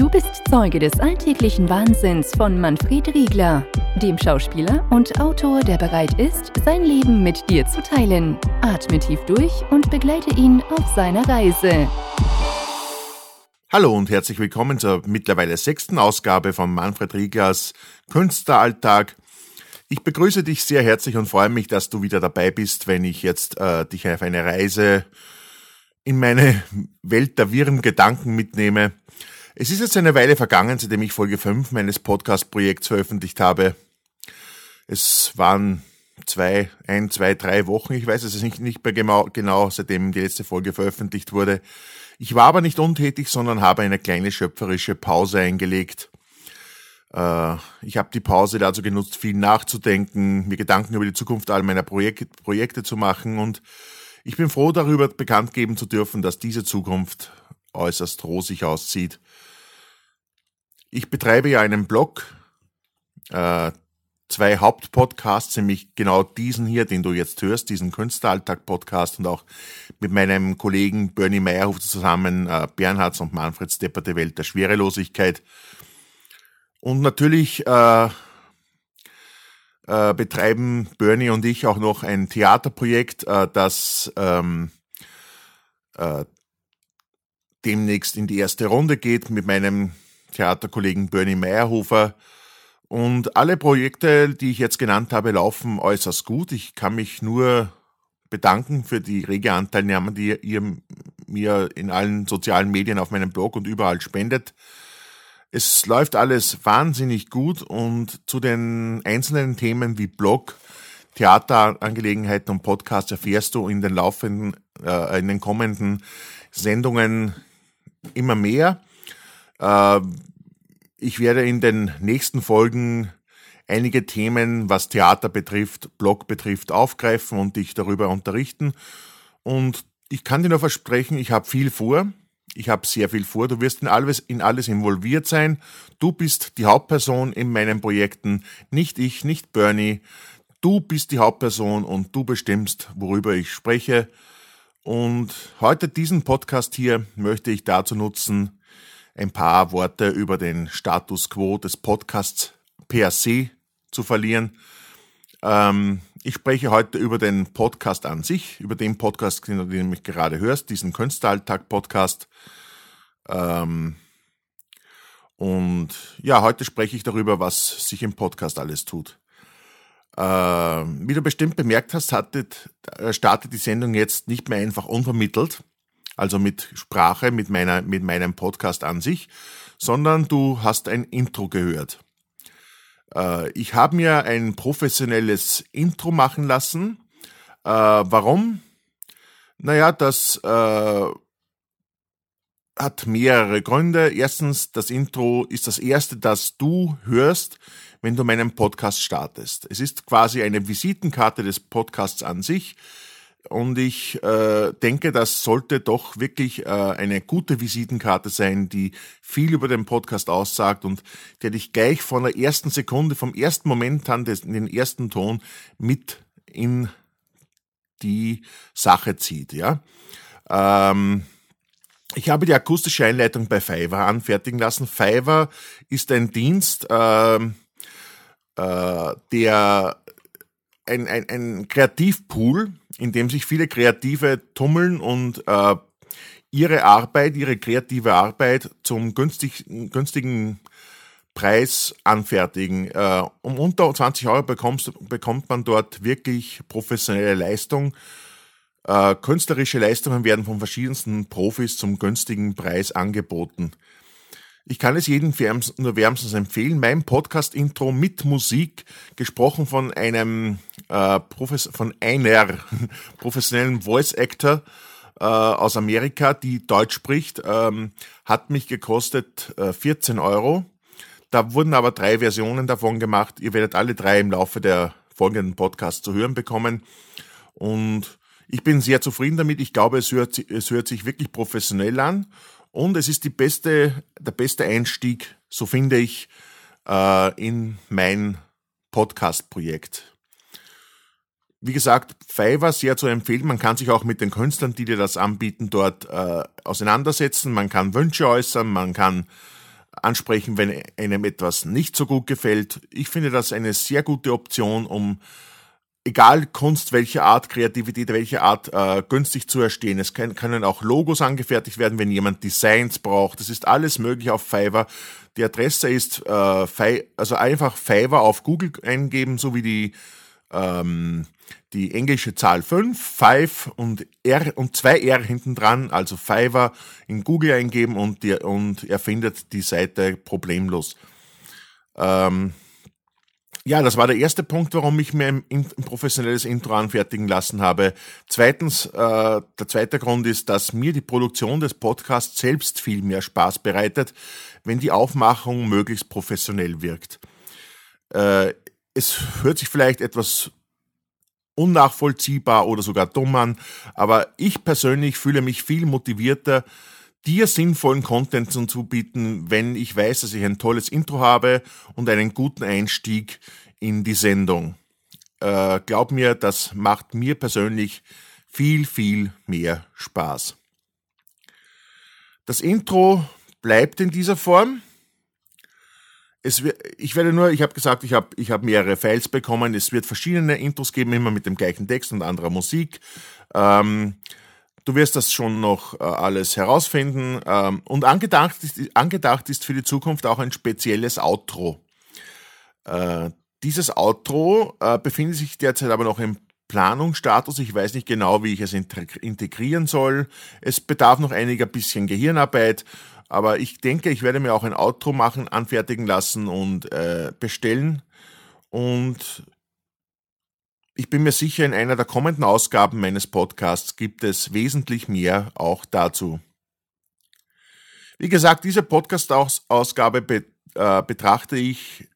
Du bist Zeuge des alltäglichen Wahnsinns von Manfred Riegler, dem Schauspieler und Autor, der bereit ist, sein Leben mit dir zu teilen. Atme tief durch und begleite ihn auf seiner Reise. Hallo und herzlich willkommen zur mittlerweile sechsten Ausgabe von Manfred Rieglers Künstleralltag. Ich begrüße dich sehr herzlich und freue mich, dass du wieder dabei bist, wenn ich jetzt äh, dich auf eine Reise in meine Welt der wirren Gedanken mitnehme. Es ist jetzt eine Weile vergangen, seitdem ich Folge 5 meines Podcast-Projekts veröffentlicht habe. Es waren zwei, ein, zwei, drei Wochen, ich weiß es nicht, nicht mehr genau, genau, seitdem die letzte Folge veröffentlicht wurde. Ich war aber nicht untätig, sondern habe eine kleine schöpferische Pause eingelegt. Äh, ich habe die Pause dazu genutzt, viel nachzudenken, mir Gedanken über die Zukunft all meiner Projek Projekte zu machen und ich bin froh darüber, bekannt geben zu dürfen, dass diese Zukunft äußerst rosig aussieht. Ich betreibe ja einen Blog, äh, zwei Hauptpodcasts, nämlich genau diesen hier, den du jetzt hörst, diesen Künstleralltag-Podcast und auch mit meinem Kollegen Bernie Meyerhof zusammen, äh, Bernhards und Manfred Stepper, der Welt der Schwerelosigkeit. Und natürlich äh, äh, betreiben Bernie und ich auch noch ein Theaterprojekt, äh, das ähm, äh, demnächst in die erste Runde geht mit meinem Theaterkollegen Bernie Meyerhofer. Und alle Projekte, die ich jetzt genannt habe, laufen äußerst gut. Ich kann mich nur bedanken für die rege Anteilnahme, die ihr mir in allen sozialen Medien auf meinem Blog und überall spendet. Es läuft alles wahnsinnig gut und zu den einzelnen Themen wie Blog, Theaterangelegenheiten und Podcasts erfährst du in den laufenden, äh, in den kommenden Sendungen immer mehr. Äh, ich werde in den nächsten Folgen einige Themen, was Theater betrifft, Blog betrifft, aufgreifen und dich darüber unterrichten. Und ich kann dir nur versprechen, ich habe viel vor. Ich habe sehr viel vor. Du wirst in alles, in alles involviert sein. Du bist die Hauptperson in meinen Projekten, nicht ich, nicht Bernie. Du bist die Hauptperson und du bestimmst, worüber ich spreche. Und heute diesen Podcast hier möchte ich dazu nutzen, ein paar Worte über den Status quo des Podcasts per se zu verlieren. Ähm, ich spreche heute über den Podcast an sich, über den Podcast, den du mich gerade hörst, diesen Künstleralltag-Podcast. Ähm, und ja, heute spreche ich darüber, was sich im Podcast alles tut. Ähm, wie du bestimmt bemerkt hast, hattet, äh, startet die Sendung jetzt nicht mehr einfach unvermittelt, also mit Sprache, mit, meiner, mit meinem Podcast an sich, sondern du hast ein Intro gehört. Äh, ich habe mir ein professionelles Intro machen lassen. Äh, warum? Naja, das hat mehrere Gründe. Erstens, das Intro ist das erste, das du hörst, wenn du meinen Podcast startest. Es ist quasi eine Visitenkarte des Podcasts an sich. Und ich äh, denke, das sollte doch wirklich äh, eine gute Visitenkarte sein, die viel über den Podcast aussagt und der dich gleich von der ersten Sekunde, vom ersten Moment an, des, den ersten Ton mit in die Sache zieht. Ja. Ähm, ich habe die akustische Einleitung bei Fiverr anfertigen lassen. Fiverr ist ein Dienst, äh, äh, der ein, ein, ein Kreativpool, in dem sich viele Kreative tummeln und äh, ihre Arbeit, ihre kreative Arbeit zum günstig, günstigen Preis anfertigen. Äh, um unter 20 Euro bekommst, bekommt man dort wirklich professionelle Leistung. Äh, künstlerische Leistungen werden von verschiedensten Profis zum günstigen Preis angeboten. Ich kann es jedem nur wärmstens empfehlen. Mein Podcast-Intro mit Musik, gesprochen von einem äh, von einer professionellen Voice-Actor äh, aus Amerika, die Deutsch spricht, ähm, hat mich gekostet äh, 14 Euro. Da wurden aber drei Versionen davon gemacht. Ihr werdet alle drei im Laufe der folgenden Podcasts zu hören bekommen. Und ich bin sehr zufrieden damit. Ich glaube, es hört, es hört sich wirklich professionell an und es ist die beste, der beste Einstieg, so finde ich, äh, in mein Podcast-Projekt. Wie gesagt, Fiverr sehr zu empfehlen. Man kann sich auch mit den Künstlern, die dir das anbieten, dort äh, auseinandersetzen. Man kann Wünsche äußern, man kann ansprechen, wenn einem etwas nicht so gut gefällt. Ich finde das eine sehr gute Option, um egal Kunst welcher Art, Kreativität welcher Art, äh, günstig zu erstehen. Es kann, können auch Logos angefertigt werden, wenn jemand Designs braucht. Das ist alles möglich auf Fiverr. Die Adresse ist äh, also einfach Fiverr auf Google eingeben, so wie die ähm, die englische Zahl 5, 5 und R und zwei R hinten dran, also Fiverr in Google eingeben und, die, und er findet die Seite problemlos. Ähm, ja, das war der erste Punkt, warum ich mir ein, professionelles Intro anfertigen lassen habe. Zweitens, äh, der zweite Grund ist, dass mir die Produktion des Podcasts selbst viel mehr Spaß bereitet, wenn die Aufmachung möglichst professionell wirkt. Äh, es hört sich vielleicht etwas unnachvollziehbar oder sogar dumm an, aber ich persönlich fühle mich viel motivierter, dir sinnvollen Content zu bieten, wenn ich weiß, dass ich ein tolles Intro habe und einen guten Einstieg in die Sendung. Äh, glaub mir, das macht mir persönlich viel, viel mehr Spaß. Das Intro bleibt in dieser Form es ich werde nur, ich habe gesagt, ich habe ich hab mehrere Files bekommen. Es wird verschiedene Intros geben, immer mit dem gleichen Text und anderer Musik. Ähm, du wirst das schon noch äh, alles herausfinden. Ähm, und angedacht ist, angedacht ist für die Zukunft auch ein spezielles Outro. Äh, dieses Outro äh, befindet sich derzeit aber noch im Planungsstatus. Ich weiß nicht genau, wie ich es integrieren soll. Es bedarf noch einiger bisschen Gehirnarbeit aber ich denke, ich werde mir auch ein Outro machen, anfertigen lassen und bestellen. Und ich bin mir sicher, in einer der kommenden Ausgaben meines Podcasts gibt es wesentlich mehr auch dazu. Wie gesagt, diese Podcast-Ausgabe be äh, betrachte ich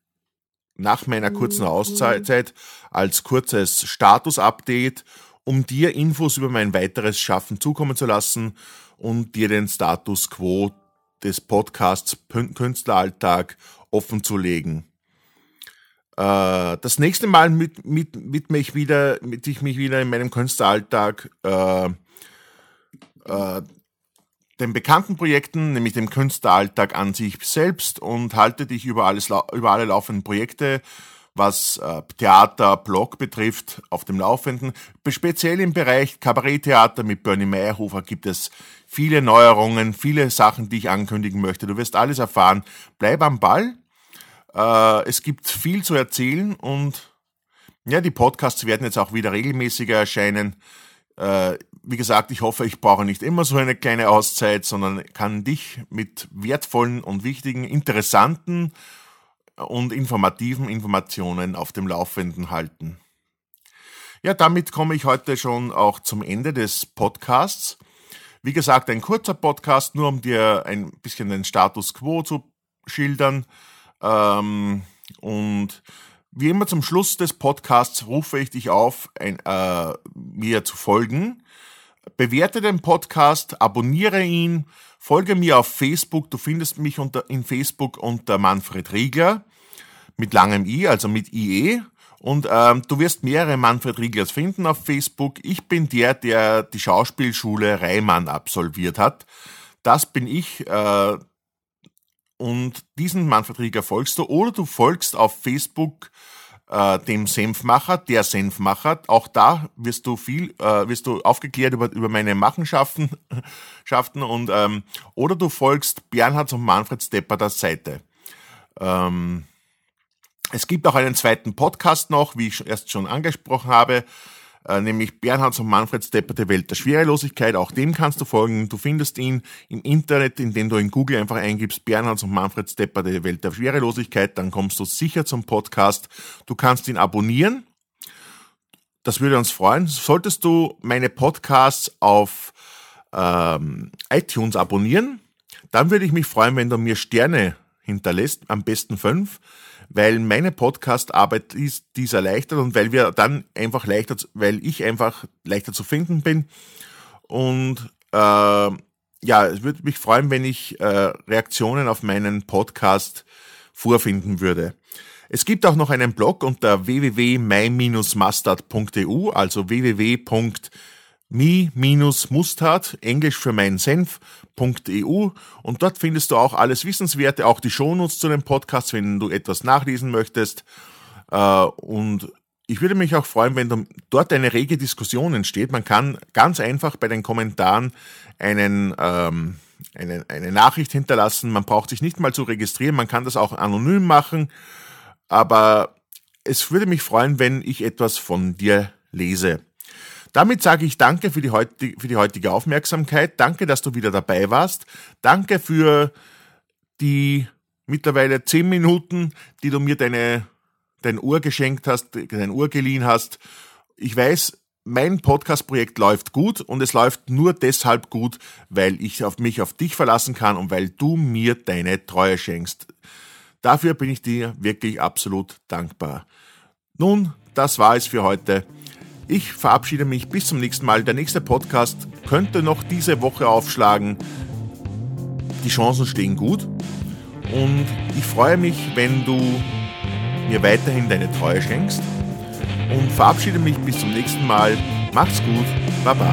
nach meiner kurzen. Auszeit als kurzes Status-Update, um dir Infos über mein weiteres Schaffen zukommen zu lassen und dir den Status quo des Podcasts Künstleralltag offen zu legen. Äh, das nächste Mal mit, mit, mit mich wieder, mit ich mich wieder in meinem Künstleralltag äh, äh, den bekannten Projekten, nämlich dem Künstleralltag an sich selbst und halte dich über, alles, über alle laufenden Projekte was äh, Theater, Blog betrifft, auf dem Laufenden. Speziell im Bereich Kabaretttheater mit Bernie Meyerhofer gibt es viele Neuerungen, viele Sachen, die ich ankündigen möchte. Du wirst alles erfahren. Bleib am Ball. Äh, es gibt viel zu erzählen und ja, die Podcasts werden jetzt auch wieder regelmäßiger erscheinen. Äh, wie gesagt, ich hoffe, ich brauche nicht immer so eine kleine Auszeit, sondern kann dich mit wertvollen und wichtigen, interessanten und informativen Informationen auf dem Laufenden halten. Ja, damit komme ich heute schon auch zum Ende des Podcasts. Wie gesagt, ein kurzer Podcast, nur um dir ein bisschen den Status quo zu schildern. Ähm, und wie immer zum Schluss des Podcasts rufe ich dich auf, ein, äh, mir zu folgen. Bewerte den Podcast, abonniere ihn, folge mir auf Facebook. Du findest mich unter, in Facebook unter Manfred Riegler mit langem I, also mit IE. Und ähm, du wirst mehrere Manfred Rieglers finden auf Facebook. Ich bin der, der die Schauspielschule Reimann absolviert hat. Das bin ich. Äh, und diesen Manfred Riegler folgst du. Oder du folgst auf Facebook äh, dem Senfmacher, der Senfmacher. Auch da wirst du viel, äh, wirst du aufgeklärt über, über meine Machenschaften Schaften und ähm, oder du folgst Bernhard und Manfred Stepper der Seite. Ähm, es gibt auch einen zweiten Podcast noch, wie ich erst schon angesprochen habe, äh, nämlich Bernhard und Manfred Stepper, der Welt der Schwerelosigkeit. Auch dem kannst du folgen. Du findest ihn im Internet, indem du in Google einfach eingibst Bernhard und Manfred Stepper, der Welt der Schwerelosigkeit. Dann kommst du sicher zum Podcast. Du kannst ihn abonnieren. Das würde uns freuen. Solltest du meine Podcasts auf ähm, iTunes abonnieren, dann würde ich mich freuen, wenn du mir Sterne hinterlässt, am besten fünf weil meine Podcast-Arbeit ist dies erleichtert und weil wir dann einfach leichter, weil ich einfach leichter zu finden bin. Und äh, ja, es würde mich freuen, wenn ich äh, Reaktionen auf meinen Podcast vorfinden würde. Es gibt auch noch einen Blog unter www.my-mustard.eu, also www mi-mustard, englisch für meinen Senf.eu und dort findest du auch alles Wissenswerte, auch die Shownotes zu dem Podcast, wenn du etwas nachlesen möchtest. Äh, und ich würde mich auch freuen, wenn dort eine rege Diskussion entsteht. Man kann ganz einfach bei den Kommentaren einen, ähm, eine, eine Nachricht hinterlassen. Man braucht sich nicht mal zu registrieren. Man kann das auch anonym machen. Aber es würde mich freuen, wenn ich etwas von dir lese. Damit sage ich danke für die, heutige, für die heutige Aufmerksamkeit. Danke, dass du wieder dabei warst. Danke für die mittlerweile zehn Minuten, die du mir deine, dein Uhr geschenkt hast, dein Uhr geliehen hast. Ich weiß, mein Podcast-Projekt läuft gut und es läuft nur deshalb gut, weil ich auf mich auf dich verlassen kann und weil du mir deine Treue schenkst. Dafür bin ich dir wirklich absolut dankbar. Nun, das war es für heute. Ich verabschiede mich bis zum nächsten Mal. Der nächste Podcast könnte noch diese Woche aufschlagen. Die Chancen stehen gut. Und ich freue mich, wenn du mir weiterhin deine Treue schenkst. Und verabschiede mich bis zum nächsten Mal. Macht's gut. Baba.